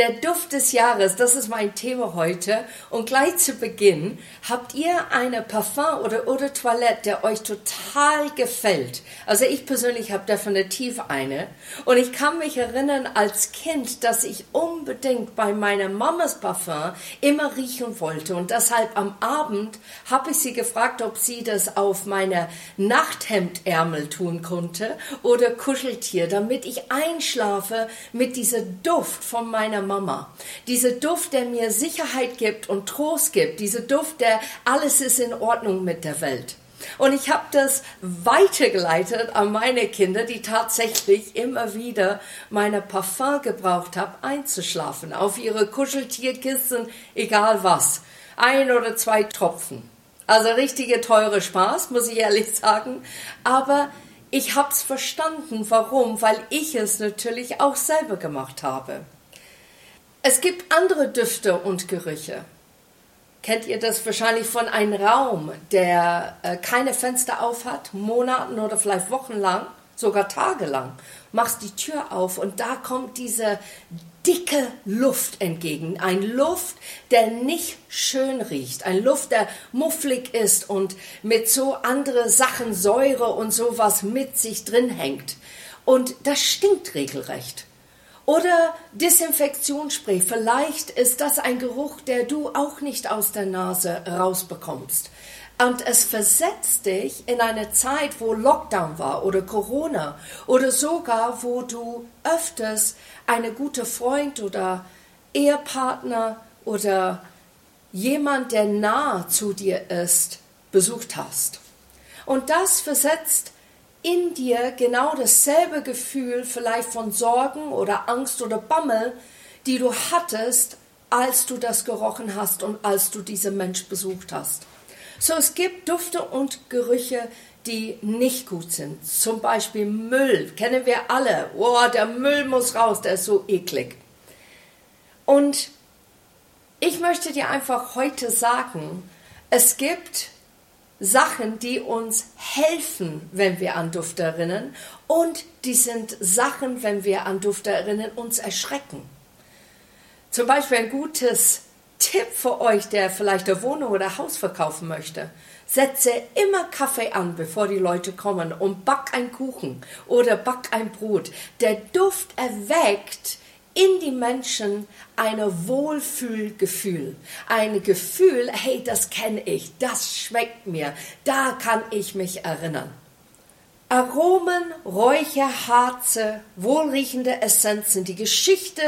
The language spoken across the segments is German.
Der Duft des Jahres, das ist mein Thema heute. Und gleich zu Beginn, habt ihr eine Parfum oder Eau de Toilette, der euch total gefällt? Also ich persönlich habe definitiv eine. Und ich kann mich erinnern als Kind, dass ich unbedingt bei meiner Mamas Parfum immer riechen wollte. Und deshalb am Abend habe ich sie gefragt, ob sie das auf meine Nachthemdärmel tun konnte oder Kuscheltier, damit ich einschlafe mit dieser Duft von meiner Mama. Dieser Duft, der mir Sicherheit gibt und Trost gibt. Dieser Duft, der alles ist in Ordnung mit der Welt. Und ich habe das weitergeleitet an meine Kinder, die tatsächlich immer wieder meine Parfum gebraucht haben, einzuschlafen. Auf ihre Kuscheltierkissen, egal was. Ein oder zwei Tropfen. Also richtige teure Spaß, muss ich ehrlich sagen. Aber ich habe es verstanden. Warum? Weil ich es natürlich auch selber gemacht habe. Es gibt andere Düfte und Gerüche. Kennt ihr das wahrscheinlich von einem Raum, der äh, keine Fenster auf hat, Monaten oder vielleicht wochenlang, sogar tagelang? Machst die Tür auf und da kommt diese dicke Luft entgegen. Ein Luft, der nicht schön riecht. Ein Luft, der mufflig ist und mit so andere Sachen, Säure und sowas mit sich drin hängt. Und das stinkt regelrecht. Oder Desinfektionsspray. Vielleicht ist das ein Geruch, der du auch nicht aus der Nase rausbekommst. Und es versetzt dich in eine Zeit, wo Lockdown war oder Corona oder sogar, wo du öfters eine gute Freund oder Ehepartner oder jemand, der nah zu dir ist, besucht hast. Und das versetzt in dir genau dasselbe Gefühl vielleicht von Sorgen oder Angst oder Bammel, die du hattest, als du das gerochen hast und als du diesen Mensch besucht hast. So, es gibt Dufte und Gerüche, die nicht gut sind. Zum Beispiel Müll, kennen wir alle. Oh, der Müll muss raus, der ist so eklig. Und ich möchte dir einfach heute sagen, es gibt Sachen, die uns helfen, wenn wir an Duft erinnern. Und die sind Sachen, wenn wir an Duft erinnern, uns erschrecken. Zum Beispiel ein gutes Tipp für euch, der vielleicht eine Wohnung oder Haus verkaufen möchte. Setze immer Kaffee an, bevor die Leute kommen und back ein Kuchen oder back ein Brot. Der Duft erweckt in die Menschen ein Wohlfühlgefühl. Ein Gefühl, hey, das kenne ich, das schmeckt mir, da kann ich mich erinnern. Aromen, Räucher, Harze, wohlriechende Essenzen. Die Geschichte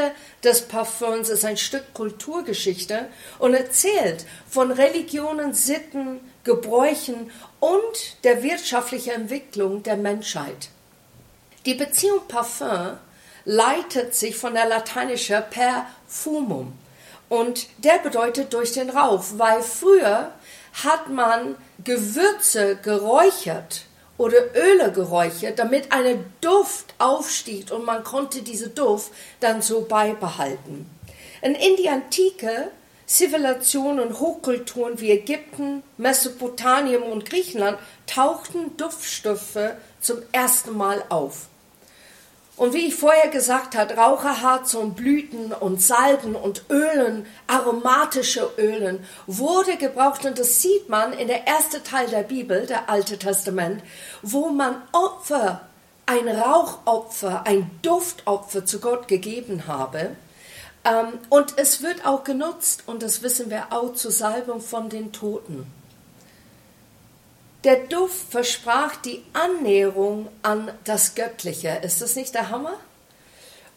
des Parfums ist ein Stück Kulturgeschichte und erzählt von Religionen, Sitten, Gebräuchen und der wirtschaftlichen Entwicklung der Menschheit. Die Beziehung Parfum leitet sich von der lateinischen perfumum. Und der bedeutet durch den Rauch, weil früher hat man Gewürze geräuchert oder Öle geräuchert, damit eine Duft aufstieg und man konnte diese Duft dann so beibehalten. Und in die antike Zivilisationen und Hochkulturen wie Ägypten, Mesopotamien und Griechenland tauchten Duftstoffe zum ersten Mal auf. Und wie ich vorher gesagt habe, Raucherharz und Blüten und Salben und Ölen, aromatische Ölen, wurde gebraucht und das sieht man in der ersten Teil der Bibel, der Alte Testament, wo man Opfer, ein Rauchopfer, ein Duftopfer zu Gott gegeben habe. Ähm, und es wird auch genutzt, und das wissen wir auch, zur Salbung von den Toten. Der Duft versprach die Annäherung an das Göttliche. Ist das nicht der Hammer?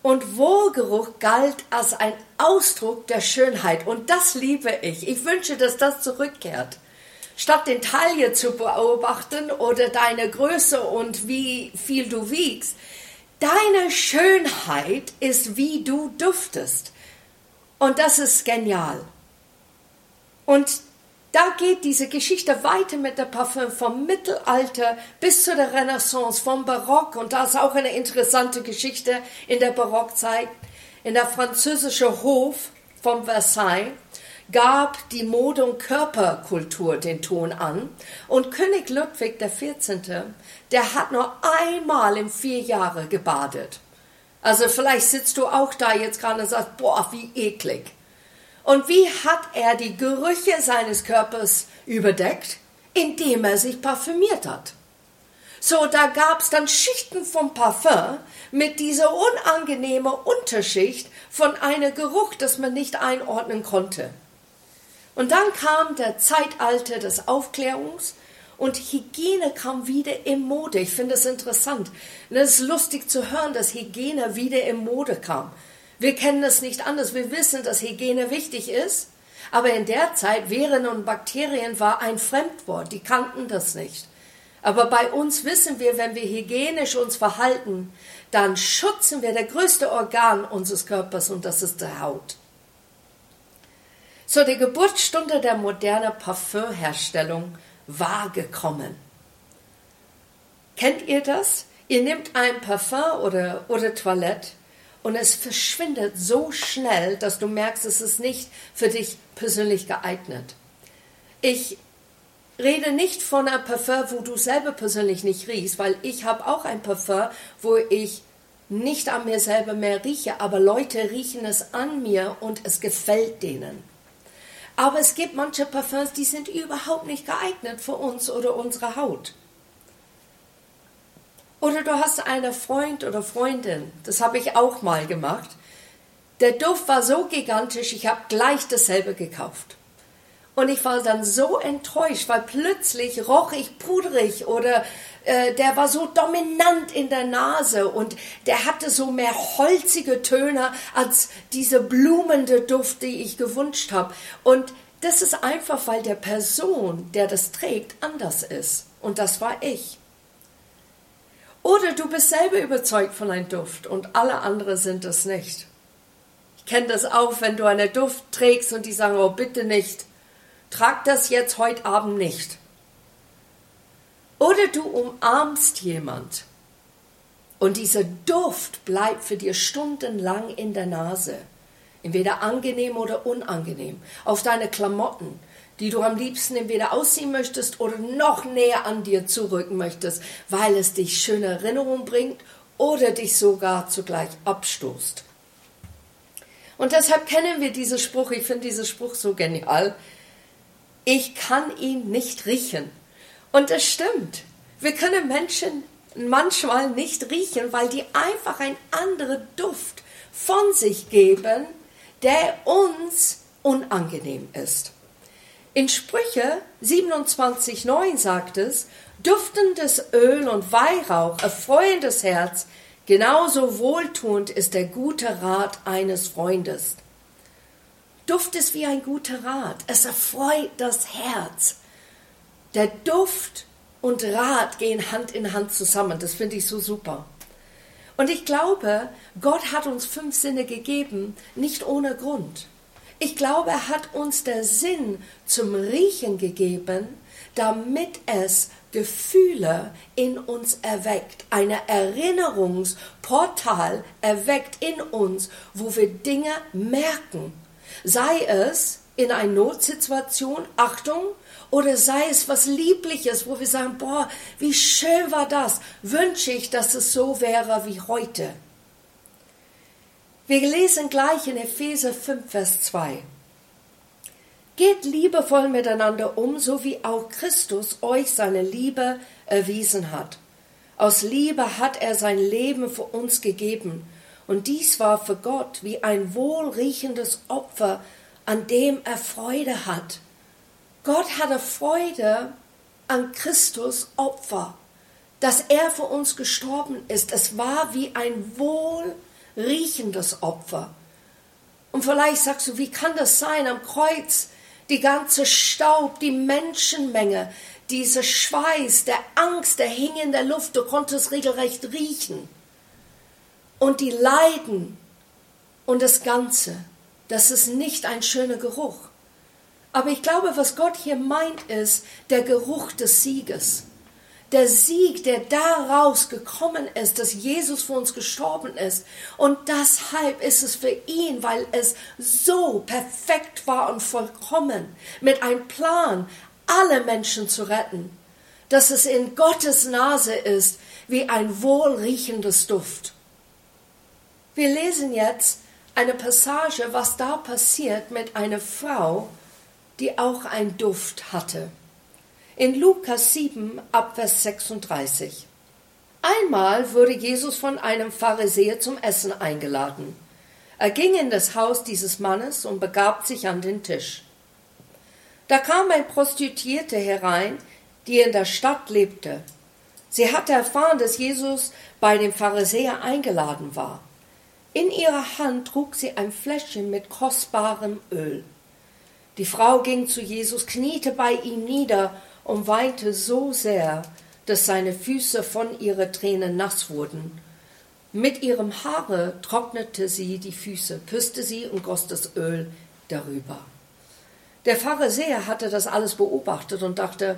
Und Wohlgeruch galt als ein Ausdruck der Schönheit. Und das liebe ich. Ich wünsche, dass das zurückkehrt. Statt den Taille zu beobachten oder deine Größe und wie viel du wiegst, deine Schönheit ist, wie du duftest. Und das ist genial. Und da geht diese Geschichte weiter mit der Parfüm vom Mittelalter bis zu der Renaissance, vom Barock. Und da ist auch eine interessante Geschichte in der Barockzeit. In der französischen Hof von Versailles gab die Mode- und Körperkultur den Ton an. Und König Ludwig XIV., der hat nur einmal in vier Jahre gebadet. Also vielleicht sitzt du auch da jetzt gerade und sagst, boah, wie eklig. Und wie hat er die Gerüche seines Körpers überdeckt? Indem er sich parfümiert hat. So, da gab es dann Schichten vom Parfum mit dieser unangenehmen Unterschicht von einem Geruch, das man nicht einordnen konnte. Und dann kam der Zeitalter des Aufklärungs und Hygiene kam wieder in Mode. Ich finde es interessant. Es ist lustig zu hören, dass Hygiene wieder in Mode kam. Wir kennen es nicht anders. Wir wissen, dass Hygiene wichtig ist. Aber in der Zeit, Viren und Bakterien war ein Fremdwort. Die kannten das nicht. Aber bei uns wissen wir, wenn wir hygienisch uns verhalten, dann schützen wir der größte Organ unseres Körpers und das ist die Haut. So, die Geburtsstunde der modernen Parfümherstellung war gekommen. Kennt ihr das? Ihr nehmt ein Parfum oder, oder Toilette und es verschwindet so schnell, dass du merkst, es ist nicht für dich persönlich geeignet. Ich rede nicht von einem Parfum, wo du selber persönlich nicht riechst, weil ich habe auch ein Parfum, wo ich nicht an mir selber mehr rieche, aber Leute riechen es an mir und es gefällt denen. Aber es gibt manche Parfums, die sind überhaupt nicht geeignet für uns oder unsere Haut. Oder du hast einen Freund oder Freundin, das habe ich auch mal gemacht. Der Duft war so gigantisch, ich habe gleich dasselbe gekauft. Und ich war dann so enttäuscht, weil plötzlich roch ich pudrig oder äh, der war so dominant in der Nase und der hatte so mehr holzige Töne als diese blumende Duft, die ich gewünscht habe. Und das ist einfach, weil der Person, der das trägt, anders ist. Und das war ich. Oder du bist selber überzeugt von einem Duft und alle anderen sind es nicht. Ich kenne das auch, wenn du einen Duft trägst und die sagen, oh bitte nicht Trag das jetzt heute Abend nicht. Oder du umarmst jemand und dieser Duft bleibt für dir stundenlang in der Nase. Entweder angenehm oder unangenehm. Auf deine Klamotten, die du am liebsten entweder ausziehen möchtest oder noch näher an dir zurücken möchtest, weil es dich schöne Erinnerungen bringt oder dich sogar zugleich abstoßt. Und deshalb kennen wir diesen Spruch. Ich finde diesen Spruch so genial ich kann ihn nicht riechen. Und das stimmt. Wir können Menschen manchmal nicht riechen, weil die einfach einen anderen Duft von sich geben, der uns unangenehm ist. In Sprüche 27,9 sagt es, duftendes Öl und Weihrauch erfreuen das Herz, genauso wohltuend ist der gute Rat eines Freundes. Duft ist wie ein guter Rat. Es erfreut das Herz. Der Duft und Rat gehen Hand in Hand zusammen. Das finde ich so super. Und ich glaube, Gott hat uns fünf Sinne gegeben, nicht ohne Grund. Ich glaube, er hat uns der Sinn zum Riechen gegeben, damit es Gefühle in uns erweckt, eine Erinnerungsportal erweckt in uns, wo wir Dinge merken sei es in einer Notsituation, Achtung, oder sei es was Liebliches, wo wir sagen, boah, wie schön war das, wünsche ich, dass es so wäre wie heute. Wir lesen gleich in Epheser 5, Vers 2. Geht liebevoll miteinander um, so wie auch Christus euch seine Liebe erwiesen hat. Aus Liebe hat er sein Leben für uns gegeben, und dies war für Gott wie ein wohlriechendes Opfer, an dem er Freude hat. Gott hatte Freude an Christus Opfer, dass er für uns gestorben ist. Es war wie ein wohlriechendes Opfer. Und vielleicht sagst du, wie kann das sein am Kreuz? Die ganze Staub, die Menschenmenge, dieser Schweiß, der Angst, der hing in der Luft, du konntest regelrecht riechen und die Leiden und das Ganze, das ist nicht ein schöner Geruch. Aber ich glaube, was Gott hier meint, ist der Geruch des Sieges. Der Sieg, der daraus gekommen ist, dass Jesus für uns gestorben ist. Und deshalb ist es für ihn, weil es so perfekt war und vollkommen, mit einem Plan, alle Menschen zu retten, dass es in Gottes Nase ist wie ein wohlriechendes Duft. Wir lesen jetzt eine Passage, was da passiert mit einer Frau, die auch einen Duft hatte. In Lukas 7 Abvers 36. Einmal wurde Jesus von einem Pharisäer zum Essen eingeladen. Er ging in das Haus dieses Mannes und begab sich an den Tisch. Da kam ein Prostituierte herein, die in der Stadt lebte. Sie hatte erfahren, dass Jesus bei dem Pharisäer eingeladen war. In ihrer Hand trug sie ein Fläschchen mit kostbarem Öl. Die Frau ging zu Jesus, kniete bei ihm nieder und weinte so sehr, dass seine Füße von ihren Tränen nass wurden. Mit ihrem Haare trocknete sie die Füße, küsste sie und goss das Öl darüber. Der Pharisäer hatte das alles beobachtet und dachte,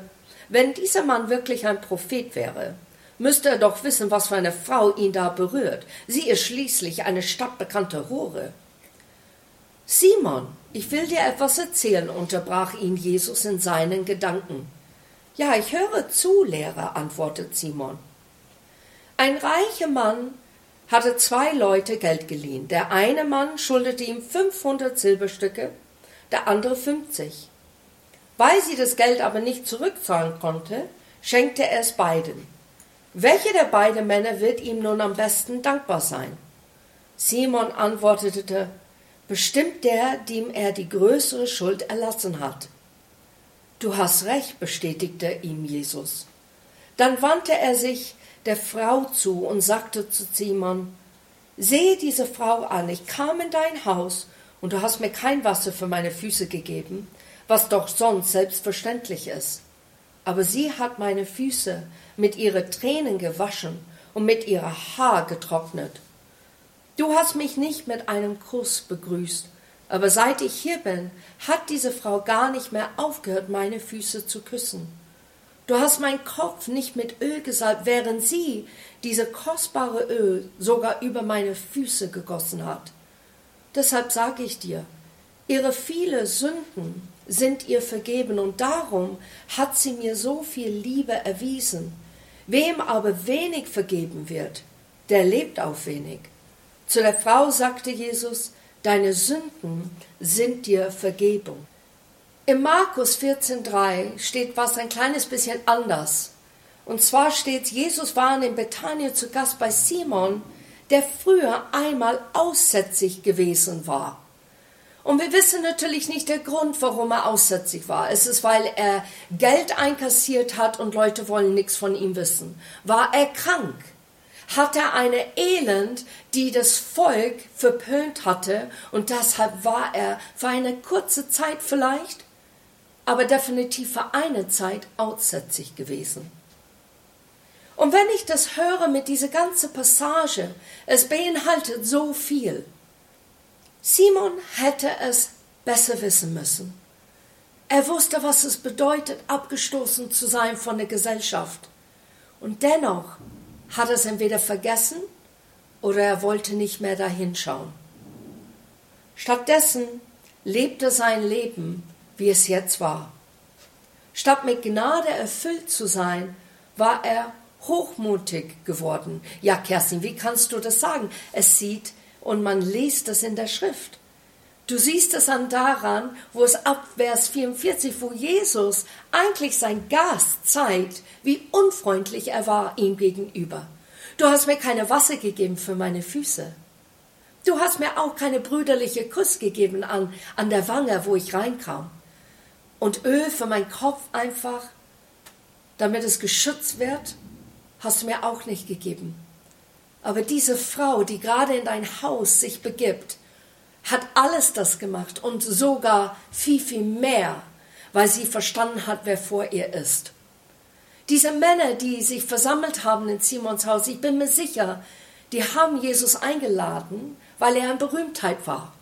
wenn dieser Mann wirklich ein Prophet wäre, müsste er doch wissen, was für eine Frau ihn da berührt. Sie ist schließlich eine stadtbekannte Hure. Simon, ich will dir etwas erzählen, unterbrach ihn Jesus in seinen Gedanken. Ja, ich höre zu, Lehrer, antwortet Simon. Ein reicher Mann hatte zwei Leute Geld geliehen. Der eine Mann schuldete ihm 500 Silberstücke, der andere 50. Weil sie das Geld aber nicht zurückzahlen konnte, schenkte er es beiden. Welcher der beiden Männer wird ihm nun am besten dankbar sein? Simon antwortete, bestimmt der, dem er die größere Schuld erlassen hat. Du hast recht, bestätigte ihm Jesus. Dann wandte er sich der Frau zu und sagte zu Simon, Sehe diese Frau an, ich kam in dein Haus, und du hast mir kein Wasser für meine Füße gegeben, was doch sonst selbstverständlich ist aber sie hat meine Füße mit ihren Tränen gewaschen und mit ihrer Haar getrocknet. Du hast mich nicht mit einem Kuss begrüßt, aber seit ich hier bin, hat diese Frau gar nicht mehr aufgehört, meine Füße zu küssen. Du hast meinen Kopf nicht mit Öl gesalbt, während sie diese kostbare Öl sogar über meine Füße gegossen hat. Deshalb sage ich dir, ihre viele Sünden sind ihr vergeben und darum hat sie mir so viel Liebe erwiesen. Wem aber wenig vergeben wird, der lebt auch wenig. Zu der Frau sagte Jesus, deine Sünden sind dir Vergebung. Im Markus 14,3 steht was ein kleines bisschen anders. Und zwar steht, Jesus war in Bethanien zu Gast bei Simon, der früher einmal aussätzig gewesen war. Und wir wissen natürlich nicht den Grund, warum er aussätzig war. Es ist, weil er Geld einkassiert hat und Leute wollen nichts von ihm wissen. War er krank? Hat er eine Elend, die das Volk verpönt hatte und deshalb war er für eine kurze Zeit vielleicht, aber definitiv für eine Zeit aussätzig gewesen. Und wenn ich das höre mit dieser ganzen Passage, es beinhaltet so viel. Simon hätte es besser wissen müssen. Er wusste, was es bedeutet, abgestoßen zu sein von der Gesellschaft. Und dennoch hat er es entweder vergessen oder er wollte nicht mehr dahinschauen. Stattdessen lebte sein Leben, wie es jetzt war. Statt mit Gnade erfüllt zu sein, war er hochmutig geworden. Ja, Kerstin, wie kannst du das sagen? Es sieht und man liest das in der Schrift. Du siehst es an daran, wo es ab Vers 44, wo Jesus eigentlich sein Gast zeigt, wie unfreundlich er war ihm gegenüber. Du hast mir keine Wasser gegeben für meine Füße. Du hast mir auch keine brüderliche Kuss gegeben an, an der Wange, wo ich reinkam. Und Öl für meinen Kopf einfach, damit es geschützt wird, hast du mir auch nicht gegeben. Aber diese Frau, die gerade in dein Haus sich begibt, hat alles das gemacht und sogar viel, viel mehr, weil sie verstanden hat, wer vor ihr ist. Diese Männer, die sich versammelt haben in Simons Haus, ich bin mir sicher, die haben Jesus eingeladen, weil er eine Berühmtheit war,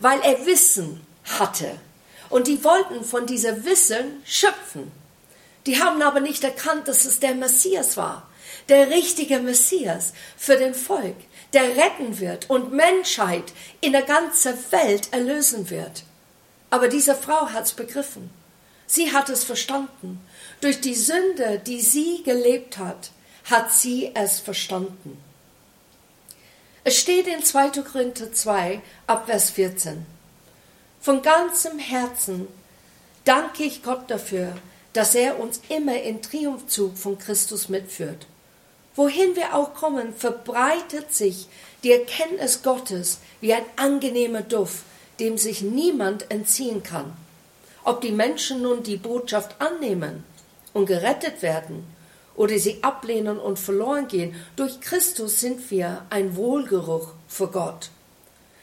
weil er Wissen hatte. Und die wollten von dieser Wissen schöpfen. Die haben aber nicht erkannt, dass es der Messias war der richtige Messias für den Volk, der retten wird und Menschheit in der ganzen Welt erlösen wird. Aber diese Frau hat's begriffen. Sie hat es verstanden. Durch die Sünde, die sie gelebt hat, hat sie es verstanden. Es steht in 2. Korinther 2 ab Vers 14. Von ganzem Herzen danke ich Gott dafür, dass er uns immer in Triumphzug von Christus mitführt. Wohin wir auch kommen, verbreitet sich die Erkenntnis Gottes wie ein angenehmer Duft, dem sich niemand entziehen kann. Ob die Menschen nun die Botschaft annehmen und gerettet werden oder sie ablehnen und verloren gehen, durch Christus sind wir ein Wohlgeruch für Gott.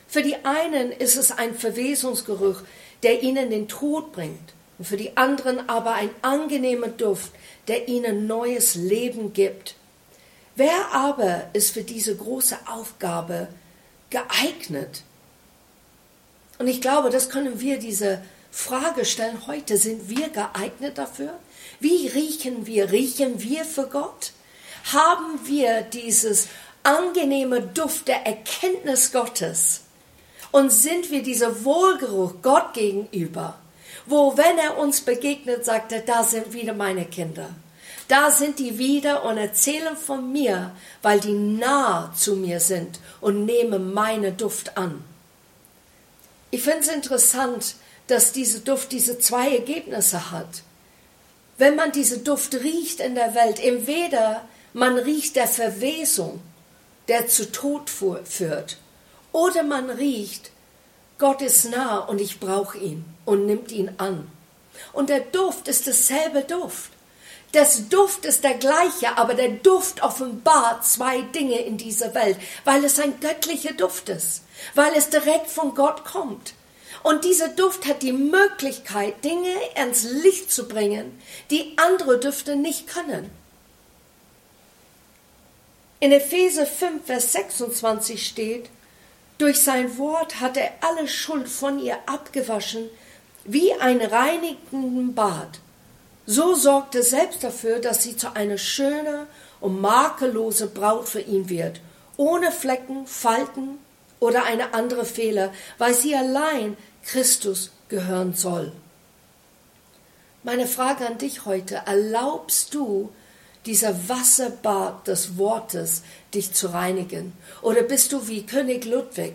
Für die einen ist es ein Verwesungsgeruch, der ihnen den Tod bringt, und für die anderen aber ein angenehmer Duft, der ihnen neues Leben gibt. Wer aber ist für diese große Aufgabe geeignet? Und ich glaube, das können wir diese Frage stellen heute. Sind wir geeignet dafür? Wie riechen wir? Riechen wir für Gott? Haben wir dieses angenehme Duft der Erkenntnis Gottes? Und sind wir dieser Wohlgeruch Gott gegenüber, wo, wenn er uns begegnet, sagt er, da sind wieder meine Kinder. Da sind die wieder und erzählen von mir, weil die nah zu mir sind und nehmen meine Duft an. Ich finde es interessant, dass diese Duft diese zwei Ergebnisse hat. Wenn man diese Duft riecht in der Welt, entweder man riecht der Verwesung, der zu Tod führt, oder man riecht, Gott ist nah und ich brauche ihn und nimmt ihn an. Und der Duft ist dasselbe Duft. Das Duft ist der gleiche, aber der Duft offenbart zwei Dinge in dieser Welt, weil es ein göttlicher Duft ist, weil es direkt von Gott kommt. Und dieser Duft hat die Möglichkeit, Dinge ins Licht zu bringen, die andere Düfte nicht können. In Epheser 5, Vers 26 steht, durch sein Wort hat er alle Schuld von ihr abgewaschen, wie ein reinigenden Bad. So sorgte er selbst dafür, dass sie zu einer schönen und makellose Braut für ihn wird, ohne Flecken, Falten oder eine andere Fehler, weil sie allein Christus gehören soll. Meine Frage an dich heute, erlaubst du dieser Wasserbad des Wortes dich zu reinigen? Oder bist du wie König Ludwig,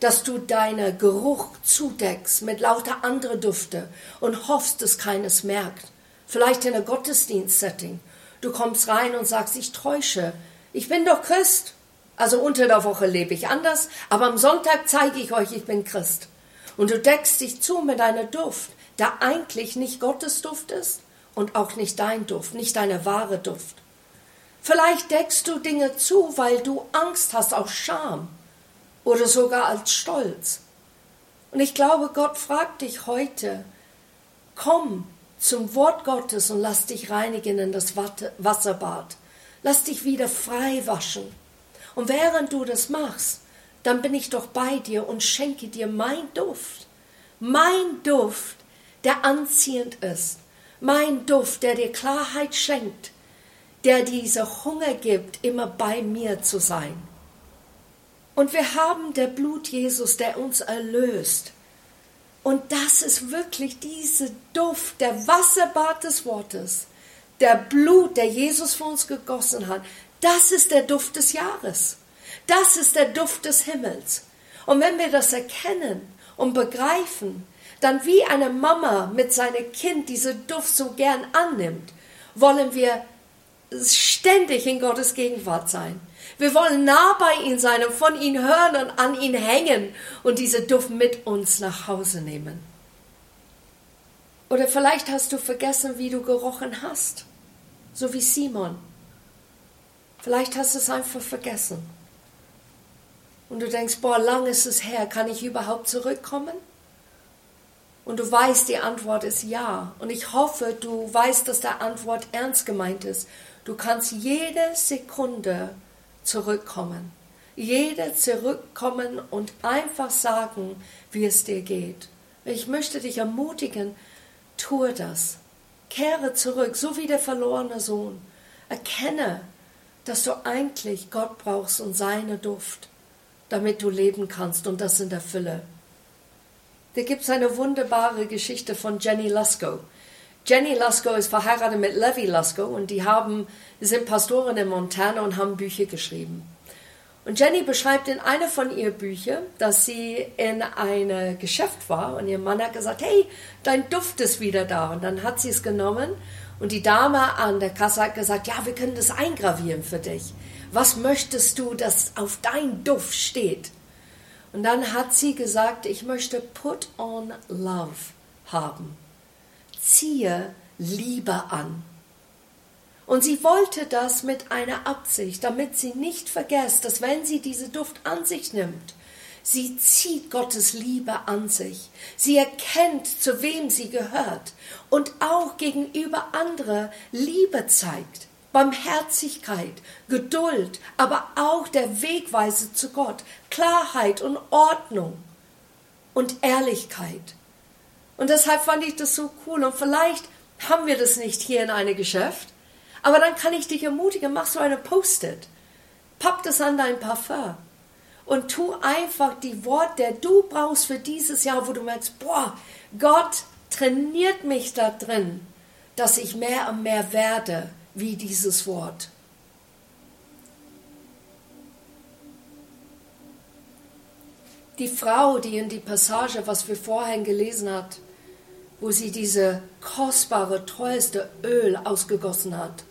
dass du deinen Geruch zudeckst mit lauter andere Düfte und hoffst, dass keines merkt? Vielleicht in einem Gottesdienstsetting. Du kommst rein und sagst, ich täusche. Ich bin doch Christ. Also unter der Woche lebe ich anders, aber am Sonntag zeige ich euch, ich bin Christ. Und du deckst dich zu mit einer Duft, der eigentlich nicht Gottes Duft ist und auch nicht dein Duft, nicht deine wahre Duft. Vielleicht deckst du Dinge zu, weil du Angst hast aus Scham oder sogar als Stolz. Und ich glaube, Gott fragt dich heute, komm zum Wort Gottes und lass dich reinigen in das Wasserbad. Lass dich wieder frei waschen. Und während du das machst, dann bin ich doch bei dir und schenke dir mein Duft. Mein Duft, der anziehend ist. Mein Duft, der dir Klarheit schenkt, der dieser Hunger gibt, immer bei mir zu sein. Und wir haben der Blut Jesus, der uns erlöst. Und das ist wirklich diese Duft, der Wasserbad des Wortes, der Blut, der Jesus für uns gegossen hat. Das ist der Duft des Jahres. Das ist der Duft des Himmels. Und wenn wir das erkennen und begreifen, dann wie eine Mama mit seinem Kind diese Duft so gern annimmt, wollen wir ständig in Gottes Gegenwart sein. Wir wollen nah bei ihm sein und von ihm hören und an ihn hängen und diese Duft mit uns nach Hause nehmen. Oder vielleicht hast du vergessen, wie du gerochen hast, so wie Simon. Vielleicht hast du es einfach vergessen und du denkst, boah, lang ist es her, kann ich überhaupt zurückkommen? Und du weißt, die Antwort ist ja. Und ich hoffe, du weißt, dass der Antwort ernst gemeint ist. Du kannst jede Sekunde zurückkommen. Jede zurückkommen und einfach sagen, wie es dir geht. Ich möchte dich ermutigen, tue das. Kehre zurück, so wie der verlorene Sohn. Erkenne, dass du eigentlich Gott brauchst und seine Duft damit du leben kannst und das in der Fülle. Da gibt es eine wunderbare Geschichte von Jenny Lusko. Jenny Lusko ist verheiratet mit Levi Lusko und die haben, sind Pastoren in Montana und haben Bücher geschrieben. Und Jenny beschreibt in einer von ihren Büchern, dass sie in einem Geschäft war und ihr Mann hat gesagt, hey, dein Duft ist wieder da. Und dann hat sie es genommen und die Dame an der Kasse hat gesagt, ja, wir können das eingravieren für dich. Was möchtest du, dass auf dein Duft steht? Und dann hat sie gesagt, ich möchte Put on Love haben. Ziehe Liebe an. Und sie wollte das mit einer Absicht, damit sie nicht vergisst, dass wenn sie diese Duft an sich nimmt, sie zieht Gottes Liebe an sich. Sie erkennt, zu wem sie gehört und auch gegenüber andere Liebe zeigt. Barmherzigkeit, Geduld, aber auch der Wegweise zu Gott, Klarheit und Ordnung und Ehrlichkeit. Und deshalb fand ich das so cool. Und vielleicht haben wir das nicht hier in einem Geschäft, aber dann kann ich dich ermutigen, mach so eine Post-it. Papp das an dein Parfum und tu einfach die Worte, der du brauchst für dieses Jahr, wo du merkst, boah, Gott trainiert mich da drin, dass ich mehr und mehr werde wie dieses Wort. Die Frau, die in die Passage, was wir vorhin gelesen hat, wo sie diese kostbare, teuerste Öl ausgegossen hat,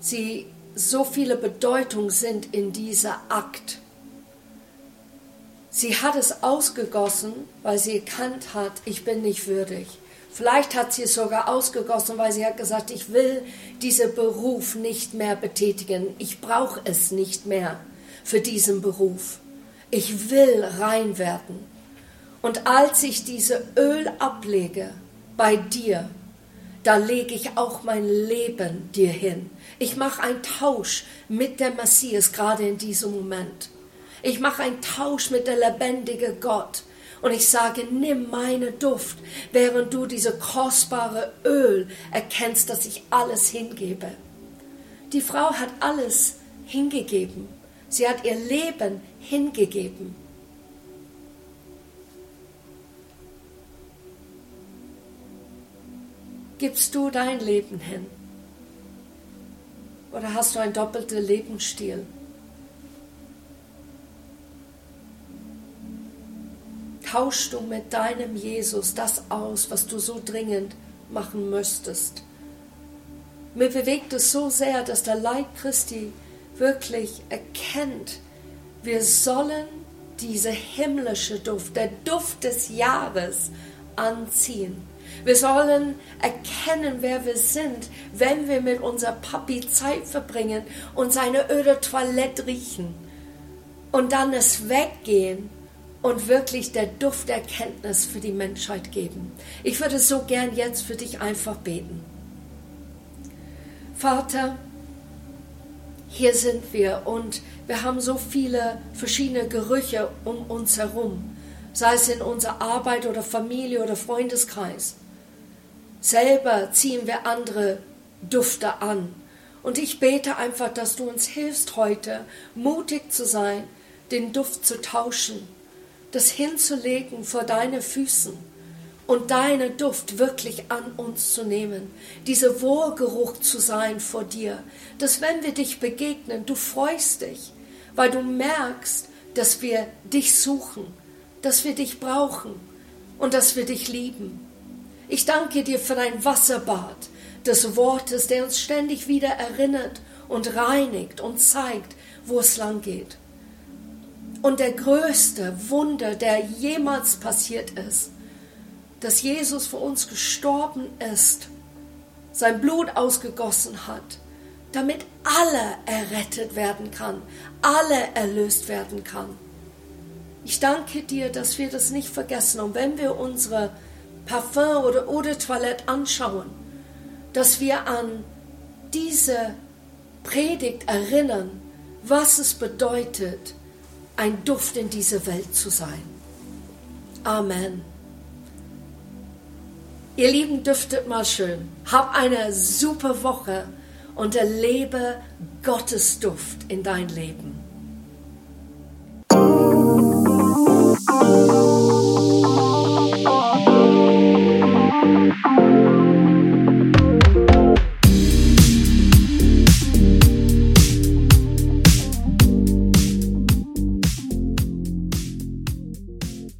sie so viele Bedeutung sind in dieser Akt. Sie hat es ausgegossen, weil sie erkannt hat, ich bin nicht würdig. Vielleicht hat sie es sogar ausgegossen, weil sie hat gesagt, ich will diesen Beruf nicht mehr betätigen. Ich brauche es nicht mehr für diesen Beruf. Ich will rein werden. Und als ich diese Öl ablege bei dir, da lege ich auch mein Leben dir hin. Ich mache einen Tausch mit der Messias gerade in diesem Moment. Ich mache einen Tausch mit der lebendige Gott. Und ich sage, nimm meine Duft, während du diese kostbare Öl erkennst, dass ich alles hingebe. Die Frau hat alles hingegeben. Sie hat ihr Leben hingegeben. Gibst du dein Leben hin? Oder hast du einen doppelten Lebensstil? Tauschst du mit deinem Jesus das aus, was du so dringend machen müsstest? Mir bewegt es so sehr, dass der Leib Christi wirklich erkennt, wir sollen diese himmlische Duft, der Duft des Jahres anziehen. Wir sollen erkennen, wer wir sind, wenn wir mit unser Papi Zeit verbringen und seine öde Toilette riechen. Und dann es weggehen und wirklich der Duft der Erkenntnis für die Menschheit geben. Ich würde so gern jetzt für dich einfach beten. Vater, hier sind wir und wir haben so viele verschiedene Gerüche um uns herum, sei es in unserer Arbeit oder Familie oder Freundeskreis. Selber ziehen wir andere Dufte an. Und ich bete einfach, dass du uns hilfst heute, mutig zu sein, den Duft zu tauschen, das hinzulegen vor deine Füßen und deine Duft wirklich an uns zu nehmen, dieser Wohlgeruch zu sein vor dir, dass wenn wir dich begegnen, du freust dich, weil du merkst, dass wir dich suchen, dass wir dich brauchen und dass wir dich lieben. Ich danke dir für dein Wasserbad des Wortes, der uns ständig wieder erinnert und reinigt und zeigt, wo es lang geht. Und der größte Wunder, der jemals passiert ist, dass Jesus für uns gestorben ist, sein Blut ausgegossen hat, damit alle errettet werden kann, alle erlöst werden kann. Ich danke dir, dass wir das nicht vergessen. Und wenn wir unsere Parfum oder Eau de Toilette anschauen, dass wir an diese Predigt erinnern, was es bedeutet, ein Duft in dieser Welt zu sein. Amen. Ihr Lieben, duftet mal schön. Hab eine super Woche und erlebe Gottes Duft in dein Leben.